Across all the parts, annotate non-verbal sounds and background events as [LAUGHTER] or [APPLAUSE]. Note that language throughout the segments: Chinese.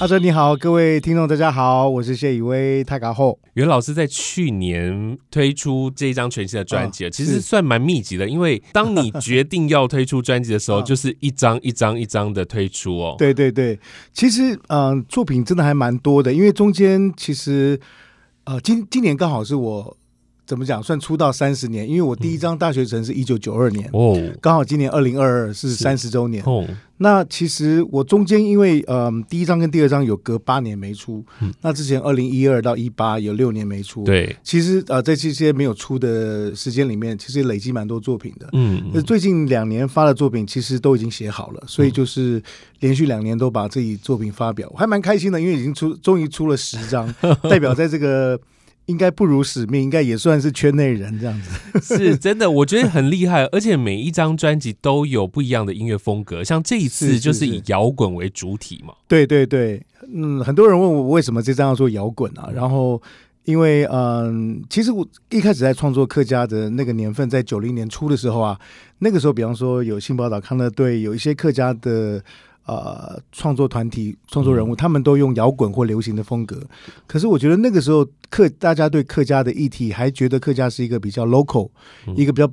阿哲你好，各位听众大家好，我是谢以威泰卡后。袁老师在去年推出这一张全新的专辑，哦、其实算蛮密集的，因为当你决定要推出专辑的时候，[LAUGHS] 就是一张一张一张的推出哦。对对对，其实嗯、呃，作品真的还蛮多的，因为中间其实呃，今今年刚好是我。怎么讲？算出道三十年，因为我第一张大学城是一九九二年，哦，刚好今年二零二二是三十周年。哦，那其实我中间因为嗯、呃，第一张跟第二张有隔八年没出，嗯、那之前二零一二到一八有六年没出。对，其实呃，在这些没有出的时间里面，其实累积蛮多作品的。嗯，那最近两年发的作品其实都已经写好了，所以就是连续两年都把自己作品发表，我还蛮开心的，因为已经出，终于出了十张，[LAUGHS] 代表在这个。应该不辱使命，应该也算是圈内人这样子。是真的，我觉得很厉害，而且每一张专辑都有不一样的音乐风格。像这一次就是以摇滚为主体嘛。对对对，嗯，很多人问我为什么这张要做摇滚啊？然后因为嗯，其实我一开始在创作客家的那个年份，在九零年初的时候啊，那个时候比方说有新宝岛康乐队，有一些客家的。呃，创作团体、创作人物，他们都用摇滚或流行的风格。可是我觉得那个时候客大家对客家的议题还觉得客家是一个比较 local，、嗯、一个比较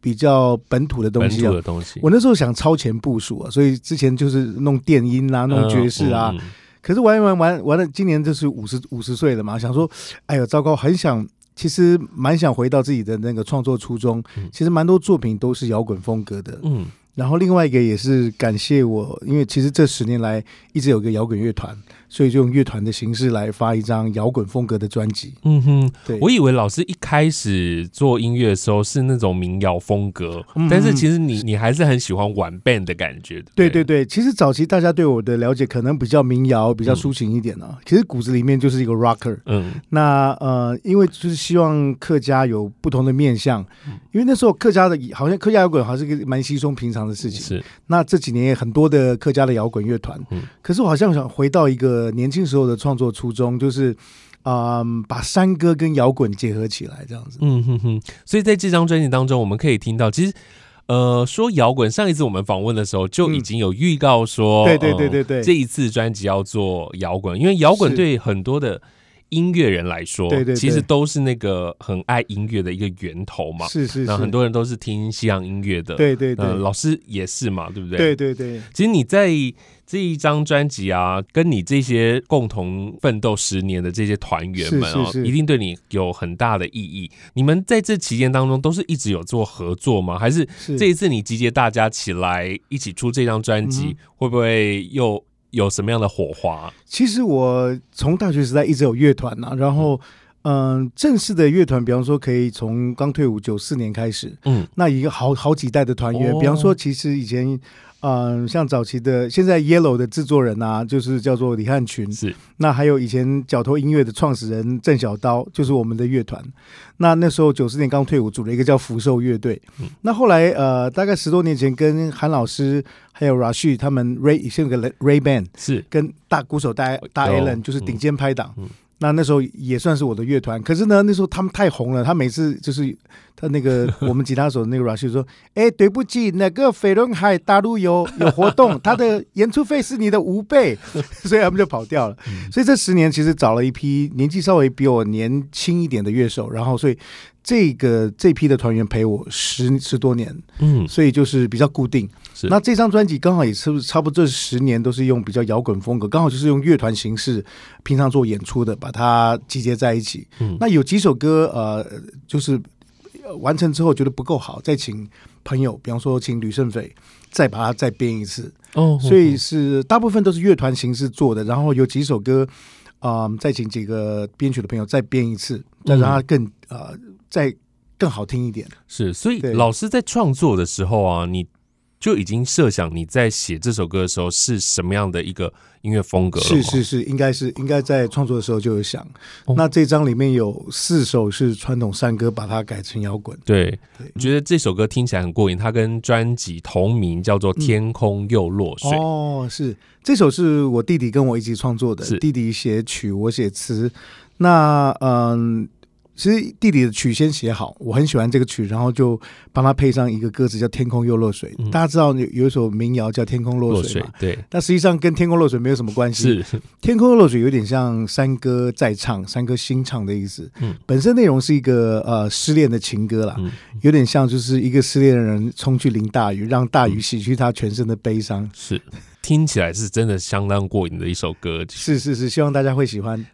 比较本土的东西。的东西。我那时候想超前部署啊，所以之前就是弄电音啊，弄爵士啊。嗯嗯、可是玩一玩玩玩了，今年就是五十五十岁了嘛，想说，哎呦，糟糕，很想，其实蛮想回到自己的那个创作初衷。嗯、其实蛮多作品都是摇滚风格的。嗯。然后另外一个也是感谢我，因为其实这十年来一直有个摇滚乐团。所以就用乐团的形式来发一张摇滚风格的专辑。嗯哼，对，我以为老师一开始做音乐的时候是那种民谣风格，嗯、但是其实你你还是很喜欢玩 band 的感觉的。对对对，其实早期大家对我的了解可能比较民谣，比较抒情一点啊。嗯、其实骨子里面就是一个 rocker。嗯，那呃，因为就是希望客家有不同的面向，因为那时候客家的好像客家摇滚好像是个蛮稀松平常的事情。是，那这几年也很多的客家的摇滚乐团。嗯，可是我好像想回到一个。呃，年轻时候的创作初衷就是，嗯、呃，把山歌跟摇滚结合起来，这样子。嗯哼哼。所以在这张专辑当中，我们可以听到，其实，呃，说摇滚，上一次我们访问的时候就已经有预告说，对对对对对，这一次专辑要做摇滚，因为摇滚对很多的。音乐人来说，对对对，其实都是那个很爱音乐的一个源头嘛。是是是，那很多人都是听西洋音乐的。对对对，老师也是嘛，对不对？对对对。其实你在这一张专辑啊，跟你这些共同奋斗十年的这些团员们啊，一定对你有很大的意义。你们在这期间当中都是一直有做合作吗？还是这一次你集结大家起来一起出这张专辑，会不会又？有什么样的火花？其实我从大学时代一直有乐团呐，然后嗯、呃，正式的乐团，比方说可以从刚退伍九四年开始，嗯，那一个好好几代的团员，哦、比方说其实以前。嗯、呃，像早期的现在 Yellow 的制作人啊，就是叫做李汉群。是，那还有以前角头音乐的创始人郑小刀，就是我们的乐团。那那时候九四年刚退伍，组了一个叫福寿乐队。嗯、那后来呃，大概十多年前，跟韩老师还有 Rashid 他们 Ray 先有个 Ray Band，是跟大鼓手大大 Allen，就是顶尖拍档。嗯嗯那那时候也算是我的乐团，可是呢，那时候他们太红了，他每次就是他那个我们吉他手那个 Rush 说：“哎、欸，对不起，那个飞轮海大陆有 [LAUGHS] 有活动，他的演出费是你的五倍，[LAUGHS] 所以他们就跑掉了。嗯、所以这十年其实找了一批年纪稍微比我年轻一点的乐手，然后所以。这个这批的团员陪我十十多年，嗯，所以就是比较固定。是那这张专辑刚好也是差不多这十年都是用比较摇滚风格，刚好就是用乐团形式，平常做演出的，把它集结在一起。嗯，那有几首歌呃，就是完成之后觉得不够好，再请朋友，比方说请吕胜斐再把它再编一次。哦，所以是大部分都是乐团形式做的，然后有几首歌啊、呃，再请几个编曲的朋友再编一次，再让它更呃。再更好听一点，是，所以老师在创作的时候啊，你就已经设想你在写这首歌的时候是什么样的一个音乐风格了？是是是，应该是应该在创作的时候就有想。哦、那这张里面有四首是传统山歌，把它改成摇滚。对，我觉得这首歌听起来很过瘾。它跟专辑同名叫做《天空又落水》。嗯、哦，是这首是我弟弟跟我一起创作的，是弟弟写曲，我写词。那嗯。其实弟弟的曲先写好，我很喜欢这个曲，然后就帮他配上一个歌词叫《天空又落水》。嗯、大家知道有有一首民谣叫《天空落水》嘛？对。但实际上跟《天空落水》没有什么关系。是，《天空落水》有点像山歌在唱，山歌新唱的意思。嗯。本身内容是一个呃失恋的情歌啦，嗯、有点像就是一个失恋的人冲去淋大雨，让大雨洗去他全身的悲伤。嗯、是，听起来是真的相当过瘾的一首歌曲。是是是，希望大家会喜欢。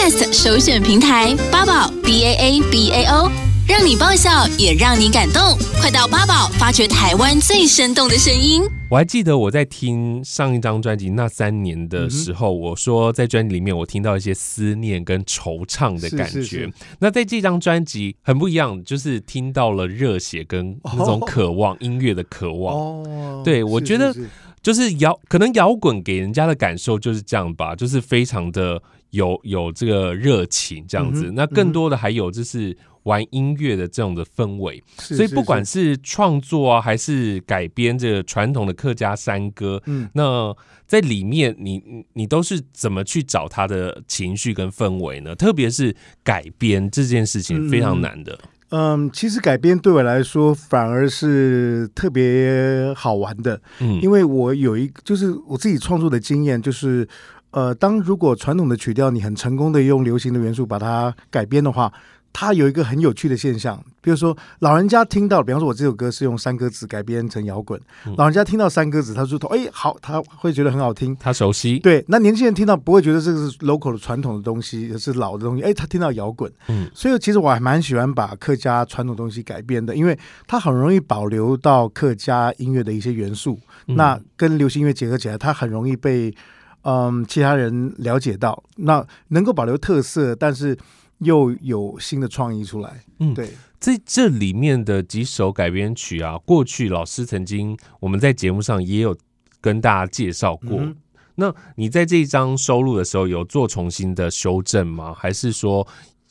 Podcast 首选平台八宝 B A A B A O，让你爆笑也让你感动，快到八宝发掘台湾最生动的声音。我还记得我在听上一张专辑那三年的时候，嗯、我说在专辑里面我听到一些思念跟惆怅的感觉。是是是，那在这张专辑很不一样，就是听到了热血跟那种渴望、哦、音乐的渴望。哦，对，我觉得就是摇，可能摇滚给人家的感受就是这样吧，就是非常的。有有这个热情这样子，嗯、那更多的还有就是玩音乐的这种的氛围，嗯、所以不管是创作啊，还是改编这个传统的客家山歌，嗯，那在里面你你都是怎么去找他的情绪跟氛围呢？特别是改编这件事情非常难的。嗯，嗯，其实改编对我来说反而是特别好玩的，嗯，因为我有一就是我自己创作的经验就是。呃，当如果传统的曲调你很成功的用流行的元素把它改编的话，它有一个很有趣的现象，比如说老人家听到，比方说我这首歌是用山歌子改编成摇滚，嗯、老人家听到山歌子，他说哎好，他会觉得很好听，他熟悉。对，那年轻人听到不会觉得这个是 local 的传统的东西，是老的东西，哎，他听到摇滚，嗯，所以其实我还蛮喜欢把客家传统东西改编的，因为它很容易保留到客家音乐的一些元素，嗯、那跟流行音乐结合起来，它很容易被。嗯，其他人了解到，那能够保留特色，但是又有新的创意出来。嗯，对，在这里面的几首改编曲啊，过去老师曾经我们在节目上也有跟大家介绍过。嗯、那你在这一张收录的时候，有做重新的修正吗？还是说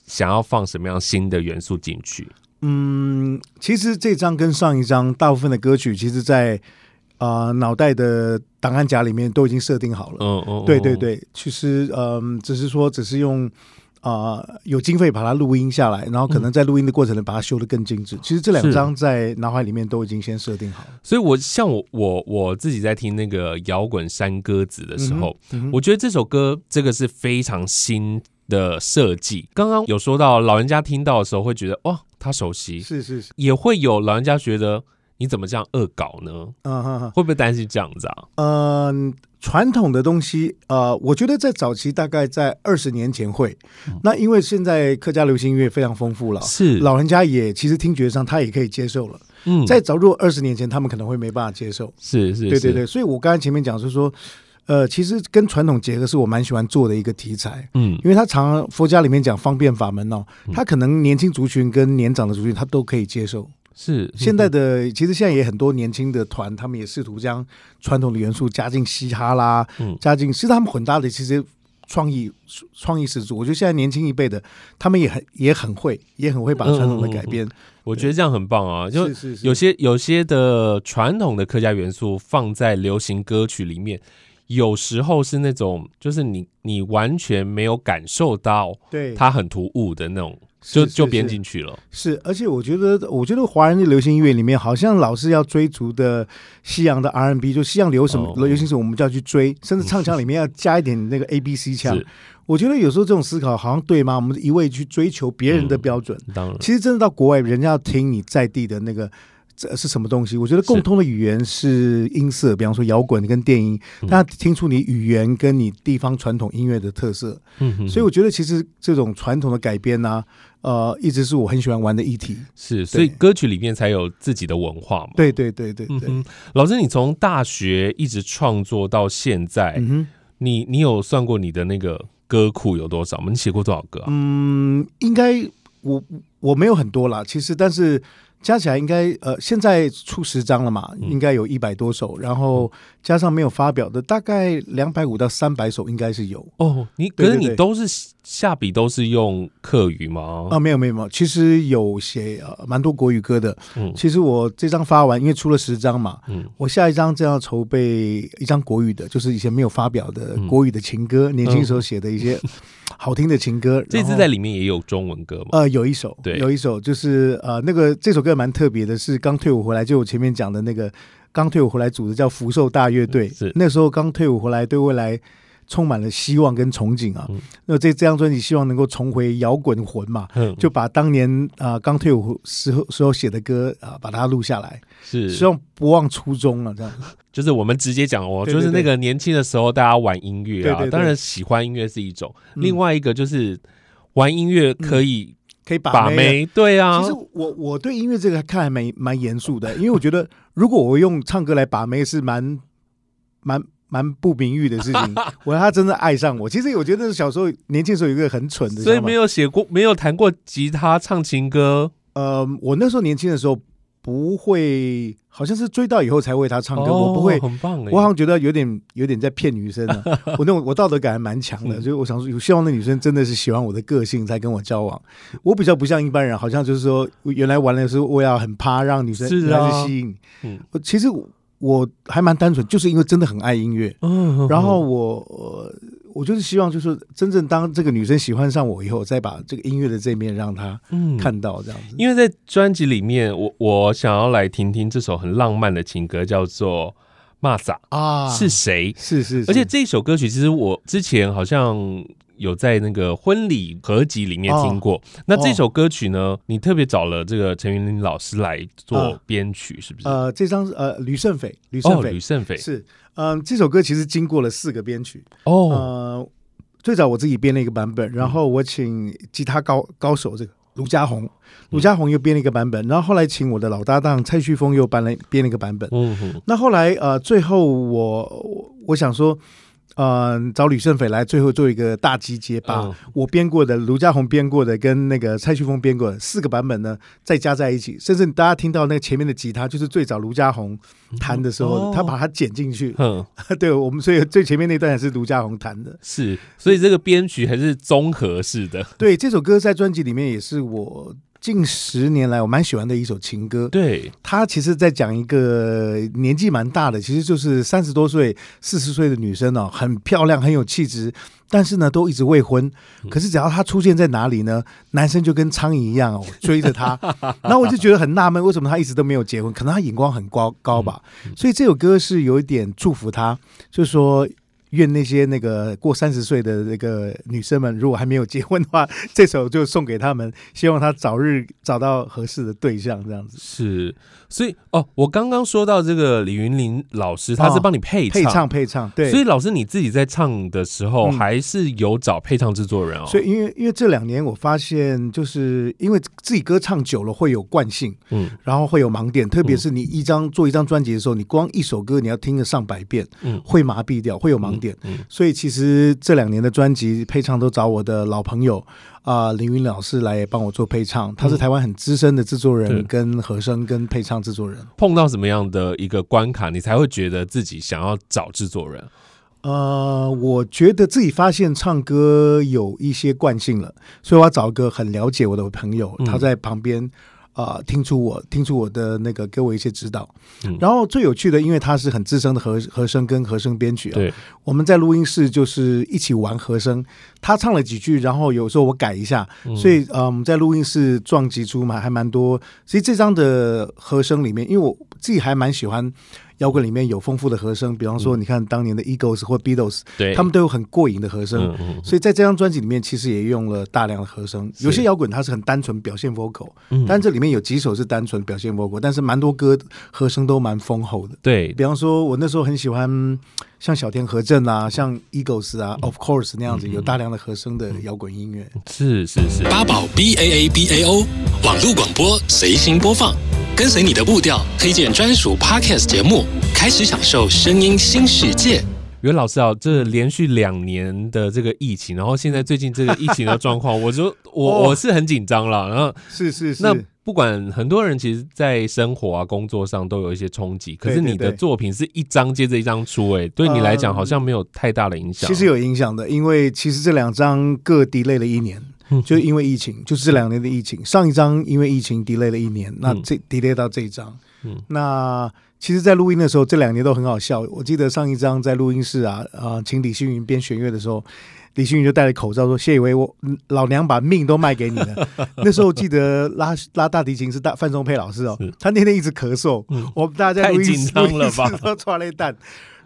想要放什么样新的元素进去？嗯，其实这张跟上一张大部分的歌曲，其实在。啊、呃，脑袋的档案夹里面都已经设定好了。嗯嗯，对对对，其实嗯、呃，只是说只是用啊、呃、有经费把它录音下来，然后可能在录音的过程里把它修得更精致。嗯、其实这两张在脑海里面都已经先设定好了。所以我像我我我自己在听那个摇滚山歌子的时候，嗯嗯、我觉得这首歌这个是非常新的设计。刚刚有说到老人家听到的时候会觉得哇，他熟悉，是是是，也会有老人家觉得。你怎么这样恶搞呢？会不会担心这样子啊？嗯，传统的东西，呃，我觉得在早期大概在二十年前会。嗯、那因为现在客家流行音乐非常丰富了，是老人家也其实听觉上他也可以接受了。嗯，在早如果二十年前他们可能会没办法接受。是是，是，对对对。所以我刚才前面讲是说，呃，其实跟传统结合是我蛮喜欢做的一个题材。嗯，因为他常常佛家里面讲方便法门哦，他可能年轻族群跟年长的族群他都可以接受。是现在的，其实现在也很多年轻的团，他们也试图将传统的元素加进嘻哈啦，嗯，加进，其实他们混搭的其实创意创意十足。我觉得现在年轻一辈的，他们也很也很会，也很会把传统的改编。我觉得这样很棒啊！就有些有些的传统的客家元素放在流行歌曲里面，有时候是那种就是你你完全没有感受到，对，它很突兀的那种。就就编进去了，是，而且我觉得，我觉得华人的流行音乐里面，好像老是要追逐的西洋的 R&B，就西洋流什么流行什么，我们就要去追，甚至唱腔里面要加一点那个 A B C [LAUGHS] 腔。我觉得有时候这种思考好像对吗？我们一味去追求别人的标准，嗯、当然，其实真的到国外，人家要听你在地的那个。这是什么东西？我觉得共通的语言是音色，比方说摇滚跟电音，大家听出你语言跟你地方传统音乐的特色。嗯哼，所以我觉得其实这种传统的改编呢、啊，呃，一直是我很喜欢玩的议题。是，所以歌曲里面才有自己的文化嘛。对对对对对。嗯、老师，你从大学一直创作到现在，嗯、你你有算过你的那个歌库有多少吗？你写过多少歌啊？嗯，应该我我没有很多啦，其实，但是。加起来应该呃，现在出十张了嘛，应该有一百多首，然后加上没有发表的，大概两百五到三百首应该是有。哦，你可是你都是下笔都是用客语吗？啊，没有没有没有，其实有写呃蛮多国语歌的。嗯，其实我这张发完，因为出了十张嘛，嗯，我下一张正要筹备一张国语的，就是以前没有发表的国语的情歌，年轻时候写的一些。好听的情歌，[LAUGHS] 这次在里面也有中文歌吗？呃，有一首，对，有一首就是呃，那个这首歌蛮特别的，是刚退伍回来，就我前面讲的那个刚退伍回来组的叫福寿大乐队，是那时候刚退伍回来，对未来充满了希望跟憧憬啊。嗯、那这这张专辑希望能够重回摇滚魂嘛，嗯、就把当年啊刚、呃、退伍时候时候写的歌啊、呃，把它录下来，是。希望不忘初衷了、啊，这样。[LAUGHS] 就是我们直接讲哦，就是那个年轻的时候，大家玩音乐啊，对对对，当然喜欢音乐是一种，嗯、另外一个就是玩音乐可以、嗯、可以把妹，对啊。其实我我对音乐这个看还蛮蛮严肃的，因为我觉得如果我用唱歌来把妹是蛮蛮蛮不名誉的事情。[LAUGHS] 我要他真的爱上我，其实我觉得小时候年轻时候有一个很蠢的，所以没有写过，没有弹过吉他唱情歌。呃，我那时候年轻的时候。不会，好像是追到以后才为他唱歌。哦、我不会，很棒。我好像觉得有点有点在骗女生啊。[LAUGHS] 我那种我道德感还蛮强的，所以我想说，希望那女生真的是喜欢我的个性才跟我交往。我比较不像一般人，好像就是说，原来玩的时候我要很趴，让女生来是吸引。嗯，其实我还蛮单纯，就是因为真的很爱音乐。嗯，然后我。我就是希望，就是真正当这个女生喜欢上我以后，再把这个音乐的这面让她看到这样子。嗯、因为在专辑里面，我我想要来听听这首很浪漫的情歌，叫做《玛萨》啊，是谁？是是，是，而且这首歌曲其实我之前好像有在那个婚礼合集里面听过。哦、那这首歌曲呢，你特别找了这个陈云林老师来做编曲，是不是？呃，这张呃，吕圣斐，吕圣斐，吕圣斐是。嗯，这首歌其实经过了四个编曲哦。呃，最早我自己编了一个版本，然后我请吉他高高手这个卢家宏，卢家宏又编了一个版本，然后后来请我的老搭档蔡旭峰又搬了编了一个版本。那后来呃，最后我我我想说。嗯、呃，找吕胜斐来最后做一个大集结，把我编过的、卢家宏编过的跟那个蔡旭峰编过的四个版本呢，再加在一起。甚至大家听到那个前面的吉他，就是最早卢家宏弹的时候，嗯、他把它剪进去。嗯，[LAUGHS] 对我们，所以最前面那段也是卢家宏弹的。是，所以这个编曲还是综合式的。对，这首歌在专辑里面也是我。近十年来，我蛮喜欢的一首情歌。对，他其实在讲一个年纪蛮大的，其实就是三十多岁、四十岁的女生哦，很漂亮，很有气质，但是呢，都一直未婚。可是只要她出现在哪里呢，男生就跟苍蝇一样哦，追着她。[LAUGHS] 然后我就觉得很纳闷，为什么她一直都没有结婚？可能她眼光很高高吧。所以这首歌是有一点祝福她，就是说。愿那些那个过三十岁的那个女生们，如果还没有结婚的话，[LAUGHS] 这首就送给他们，希望她早日找到合适的对象，这样子。是，所以哦，我刚刚说到这个李云林老师，他是帮你配配唱、配唱，对。所以老师你自己在唱的时候，还是有找配唱制作人哦。所以因为因为这两年我发现，就是因为自己歌唱久了会有惯性，嗯，然后会有盲点，特别是你一张做一张专辑的时候，你光一首歌你要听个上百遍，嗯，会麻痹掉，会有盲点。点，所以其实这两年的专辑配唱都找我的老朋友啊、呃，林云老师来帮我做配唱。他是台湾很资深的制作人、跟和声、跟配唱制作人。碰到什么样的一个关卡，你才会觉得自己想要找制作人？呃，我觉得自己发现唱歌有一些惯性了，所以我要找一个很了解我的朋友，他在旁边。啊、呃，听出我听出我的那个，给我一些指导。嗯、然后最有趣的，因为他是很资深的和和声跟和声编曲啊。对，我们在录音室就是一起玩和声。他唱了几句，然后有时候我改一下，嗯、所以嗯、呃，在录音室撞击出嘛还蛮多。其实这张的和声里面，因为我自己还蛮喜欢。摇滚里面有丰富的和声，比方说，你看当年的 Eagles 或 Beatles，对，他们都有很过瘾的和声。所以在这张专辑里面，其实也用了大量的和声。有些摇滚它是很单纯表现 vocal，但这里面有几首是单纯表现 vocal，但是蛮多歌和声都蛮丰厚的。对，比方说，我那时候很喜欢像小田和正啊，像 Eagles 啊，Of Course 那样子有大量的和声的摇滚音乐。是是是，八宝 B A A B A O 网络广播随心播放。跟随你的步调，推荐专属 Podcast 节目，开始享受声音新世界。袁老师啊，这连续两年的这个疫情，然后现在最近这个疫情的状况，[LAUGHS] 我就我我是很紧张了。然后是是是，那不管很多人其实，在生活啊、工作上都有一些冲击，可是你的作品是一张接着一张出，哎，对你来讲好像没有太大的影响。其实有影响的，因为其实这两张各 delay 了一年，就是因为疫情，就是这两年的疫情。上一张因为疫情 delay 了一年，那这 delay 到这一张，那其实，在录音的时候，这两年都很好笑。我记得上一张在录音室啊，啊，请李星云编弦乐的时候。李星云就戴着口罩说：“谢以为我老娘把命都卖给你了。[LAUGHS] ”那时候记得拉拉大提琴是大范松佩老师哦，他那天一直咳嗽，嗯、我们大家在录音室太紧张了吧，都剉咧等。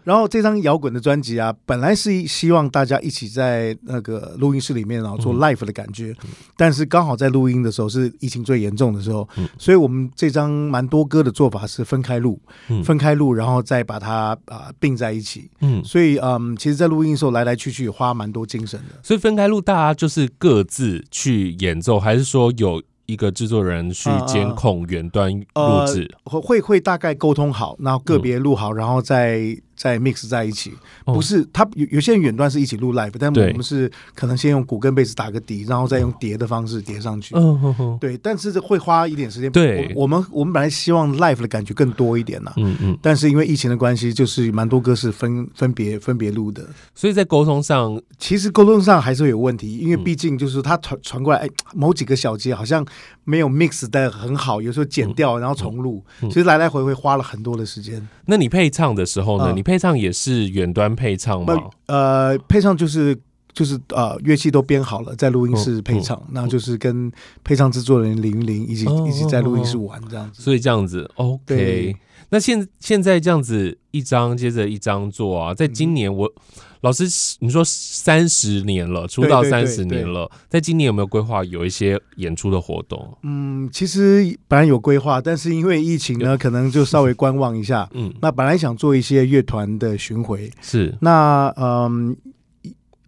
然后这张摇滚的专辑啊，本来是希望大家一起在那个录音室里面然后做 live 的感觉，嗯、但是刚好在录音的时候是疫情最严重的时候，嗯、所以我们这张蛮多歌的做法是分开录，嗯、分开录，然后再把它啊并在一起。嗯，所以嗯，其实，在录音的时候来来去去花蛮多精神的。所以分开录，大家就是各自去演奏，还是说有？一个制作人去监控远端录制，会会会大概沟通好，然后个别录好，然后再。在 mix 在一起，不是他有有些人远端是一起录 live，但我们是可能先用鼓跟贝斯打个底，然后再用叠的方式叠上去。嗯对，但是会花一点时间。对，我们我们本来希望 live 的感觉更多一点呐。嗯嗯。但是因为疫情的关系，就是蛮多歌是分分别分别录的，所以在沟通上，其实沟通上还是会有问题，因为毕竟就是他传传过来，哎，某几个小节好像没有 mix 的很好，有时候剪掉然后重录，其实来来回回花了很多的时间。那你配唱的时候呢？你配唱也是远端配唱吗？呃，配唱就是就是呃，乐器都编好了，在录音室配唱，那、就是跟配唱制作人林云林一起、哦、一起在录音室玩这样子。所以这样子，OK 对。那现现在这样子一张接着一张做啊，在今年我。嗯老师，你说三十年了，出道三十年了，在今年有没有规划有一些演出的活动？嗯，其实本来有规划，但是因为疫情呢，可能就稍微观望一下。嗯，那本来想做一些乐团的巡回，是那嗯，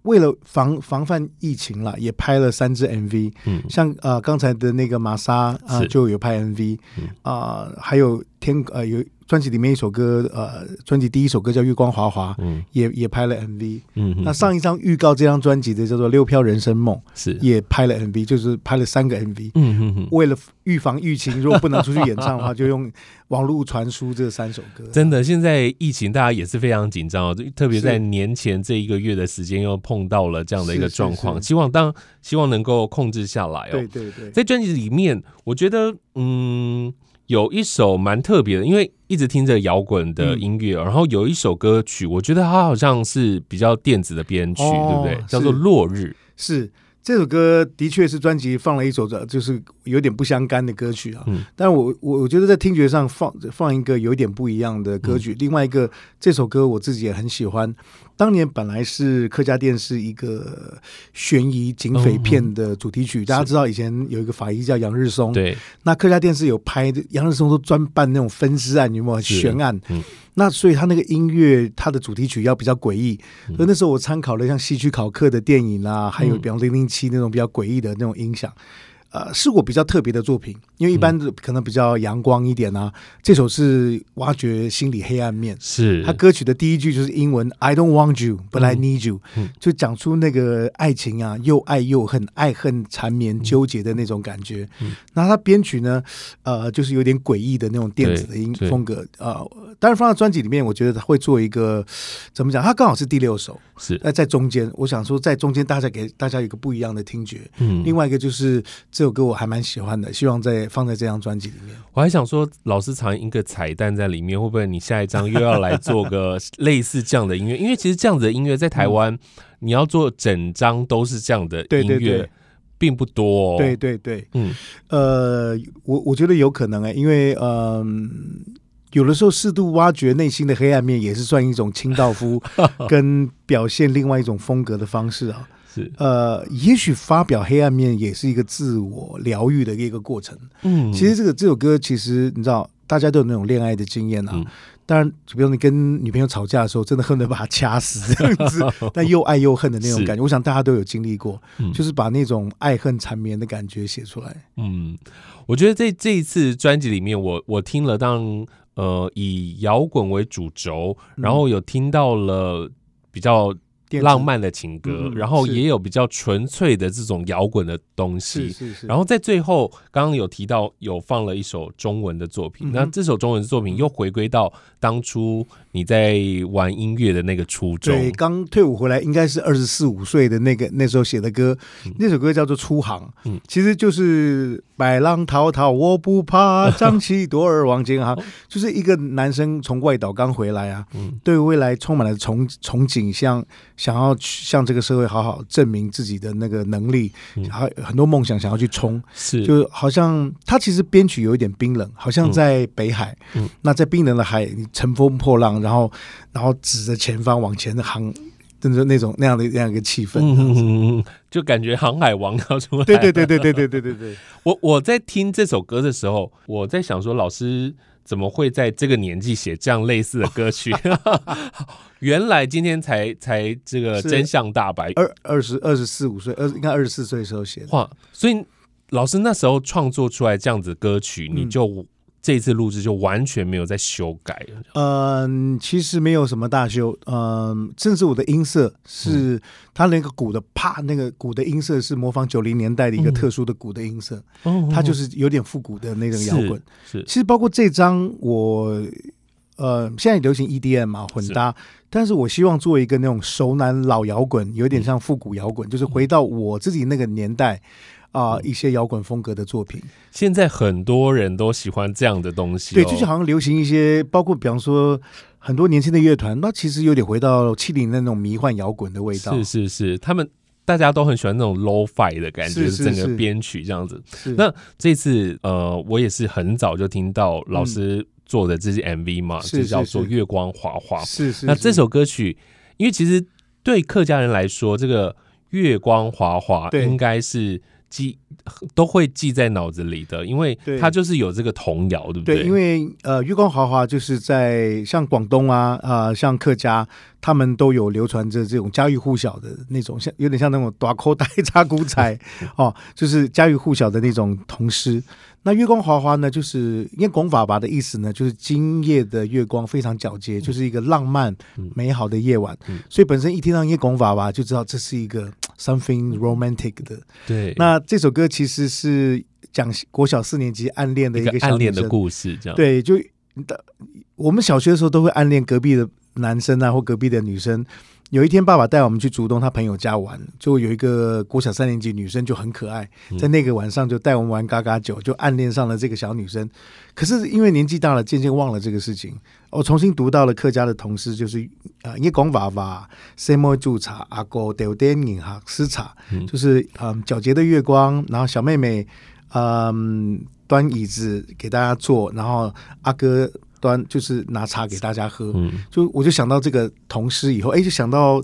为了防防范疫情啦，也拍了三支 MV。嗯，像呃刚才的那个玛莎啊、呃，就有拍 MV。嗯啊、呃，还有天呃有。专辑里面一首歌，呃，专辑第一首歌叫《月光华华》，嗯，也也拍了 MV。嗯，那上一张预告这张专辑的叫做《六飘人生梦》，是也拍了 MV，就是拍了三个 MV。嗯哼哼，为了预防疫情，如果不能出去演唱的话，就用网络传输这三首歌。真的，现在疫情大家也是非常紧张哦，特别在年前这一个月的时间又碰到了这样的一个状况，希望当希望能够控制下来哦。对对对，在专辑里面，我觉得嗯。有一首蛮特别的，因为一直听着摇滚的音乐，嗯、然后有一首歌曲，我觉得它好像是比较电子的编曲，哦、对不对？叫做《落日》是。是这首歌的确是专辑放了一首的，就是有点不相干的歌曲啊。嗯，但我我我觉得在听觉上放放一个有点不一样的歌曲。嗯、另外一个这首歌我自己也很喜欢。当年本来是客家电视一个悬疑警匪片的主题曲，嗯、大家知道以前有一个法医叫杨日松，对，那客家电视有拍杨日松都专办那种分尸案，有没有悬案？嗯。那所以他那个音乐，他的主题曲要比较诡异，所以那时候我参考了像希区考克的电影啊，还有比方零零七那种比较诡异的那种音响。呃，是我比较特别的作品，因为一般可能比较阳光一点啊。嗯、这首是挖掘心理黑暗面，是他歌曲的第一句就是英文 “I don't want you, but I need you”，、嗯、就讲出那个爱情啊，又爱又恨，爱恨缠绵纠结的那种感觉。嗯、那他编曲呢，呃，就是有点诡异的那种电子的音风格啊。当然、呃、放在专辑里面，我觉得他会做一个怎么讲？他刚好是第六首，是那在中间。我想说，在中间大家给大家一个不一样的听觉。嗯，另外一个就是这。这首歌我还蛮喜欢的，希望在放在这张专辑里面。我还想说，老师藏一个彩蛋在里面，会不会你下一张又要来做个类似这样的音乐？因为其实这样子的音乐在台湾，嗯、你要做整张都是这样的音乐，对对对，并不多、哦。对对对，嗯，呃，我我觉得有可能哎、欸，因为嗯、呃，有的时候适度挖掘内心的黑暗面，也是算一种清道夫 [LAUGHS] 跟表现另外一种风格的方式啊。是呃，也许发表黑暗面也是一个自我疗愈的一个过程。嗯，其实这个这首歌，其实你知道，大家都有那种恋爱的经验啊。嗯、当然，比如你跟女朋友吵架的时候，真的恨不得把她掐死这样子，[LAUGHS] 但又爱又恨的那种感觉，我想大家都有经历过。嗯、就是把那种爱恨缠绵的感觉写出来。嗯，我觉得在这一次专辑里面我，我我听了当呃以摇滚为主轴，然后有听到了比较。浪漫的情歌，然后也有比较纯粹的这种摇滚的东西。是是是。然后在最后，刚刚有提到有放了一首中文的作品，那这首中文的作品又回归到当初你在玩音乐的那个初衷。对，刚退伍回来，应该是二十四五岁的那个那时候写的歌，那首歌叫做《出航》。嗯，其实就是百浪滔滔我不怕，张起朵儿往前航，就是一个男生从外岛刚回来啊，对未来充满了憧憧憬，像。想要去向这个社会好好证明自己的那个能力，还有很多梦想想要去冲，是。就好像他其实编曲有一点冰冷，好像在北海，嗯，那在冰冷的海，你乘风破浪，然后然后指着前方往前航，真的那种那样的那样一个气氛，嗯，就感觉航海王要出来，对对对对对对对对对。[LAUGHS] 我我在听这首歌的时候，我在想说，老师怎么会在这个年纪写这样类似的歌曲？[LAUGHS] 原来今天才才这个真相大白，二二十二十四五岁，二应该二十四岁的时候写的。哇！所以老师那时候创作出来这样子歌曲，嗯、你就这一次录制就完全没有在修改。嗯，其实没有什么大修。嗯，甚至我的音色是它那个鼓的啪，那个鼓的音色是模仿九零年代的一个特殊的鼓的音色。嗯，它就是有点复古的那种摇滚。是，其实包括这张我。呃，现在流行 EDM 嘛，混搭，是，但是我希望做一个那种熟男老摇滚，有点像复古摇滚，嗯、就是回到我自己那个年代啊、呃，一些摇滚风格的作品。现在很多人都喜欢这样的东西、哦，对，就是好像流行一些，包括比方说很多年轻的乐团，那其实有点回到七零那种迷幻摇滚的味道。是是是，他们大家都很喜欢那种 low-fi 的感觉，是是是整个编曲这样子。是那这次呃，我也是很早就听到老师、嗯。做的这些 MV 嘛，就叫做《月光华华》。是，是是。那这首歌曲，因为其实对客家人来说，这个《月光华华》应该是记 [LAUGHS] 都会记在脑子里的，因为它就是有这个童谣，对不对？对，因为呃，《月光华华》就是在像广东啊啊、呃，像客家，他们都有流传着这种家喻户晓的那种，像有点像那种大口袋插骨仔 [LAUGHS] 哦，就是家喻户晓的那种童诗。那月光华华呢，就是因为广法吧的意思呢，就是今夜的月光非常皎洁，就是一个浪漫美好的夜晚。嗯、所以本身一听到夜广法吧，就知道这是一个 something romantic 的。对。那这首歌其实是讲国小四年级暗恋的一个小暗恋的故事，这样。对，就我们小学的时候都会暗恋隔壁的男生啊，或隔壁的女生。有一天，爸爸带我们去竹东他朋友家玩，就有一个国小三年级女生就很可爱，在那个晚上就带我们玩嘎嘎酒，就暗恋上了这个小女生。可是因为年纪大了，渐渐忘了这个事情。我重新读到了客家的童诗，就是啊，一讲娃娃，什么煮茶，阿哥丢点银哈吃茶，就是嗯皎洁的月光，然后小妹妹嗯端椅子给大家坐，然后阿哥。端就是拿茶给大家喝，嗯、就我就想到这个童诗以后，哎，就想到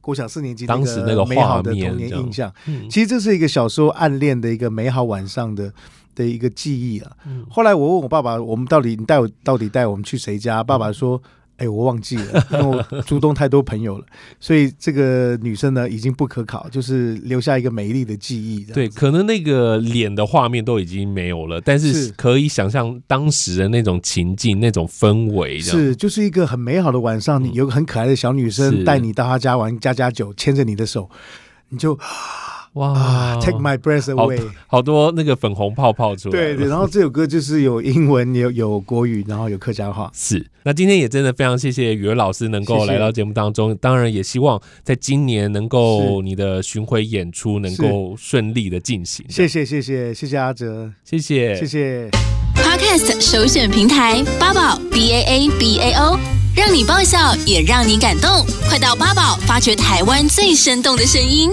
国小四年级当时那个美好的童年印象。嗯、其实这是一个小时候暗恋的一个美好晚上的的一个记忆啊。嗯、后来我问我爸爸，我们到底你带我到底带我们去谁家？爸爸说。哎、欸，我忘记了，因为我主动太多朋友了，所以这个女生呢已经不可考，就是留下一个美丽的记忆。对，可能那个脸的画面都已经没有了，但是可以想象当时的那种情境、那种氛围。是，就是一个很美好的晚上，你有个很可爱的小女生带你到她家玩家家酒，牵着你的手，你就。哇，Take my breath away，好，好多那个粉红泡泡出来。对对，然后这首歌就是有英文，有 [LAUGHS] 有国语，然后有客家话。是，那今天也真的非常谢谢宇文老师能够来到节目当中，谢谢，当然也希望在今年能够你的巡回演出能够顺利的进行。谢谢谢谢谢谢阿哲，谢谢谢谢。Podcast 首选平台八宝 B A A B A O，让你爆笑也让你感动，快到八宝发掘台湾最生动的声音。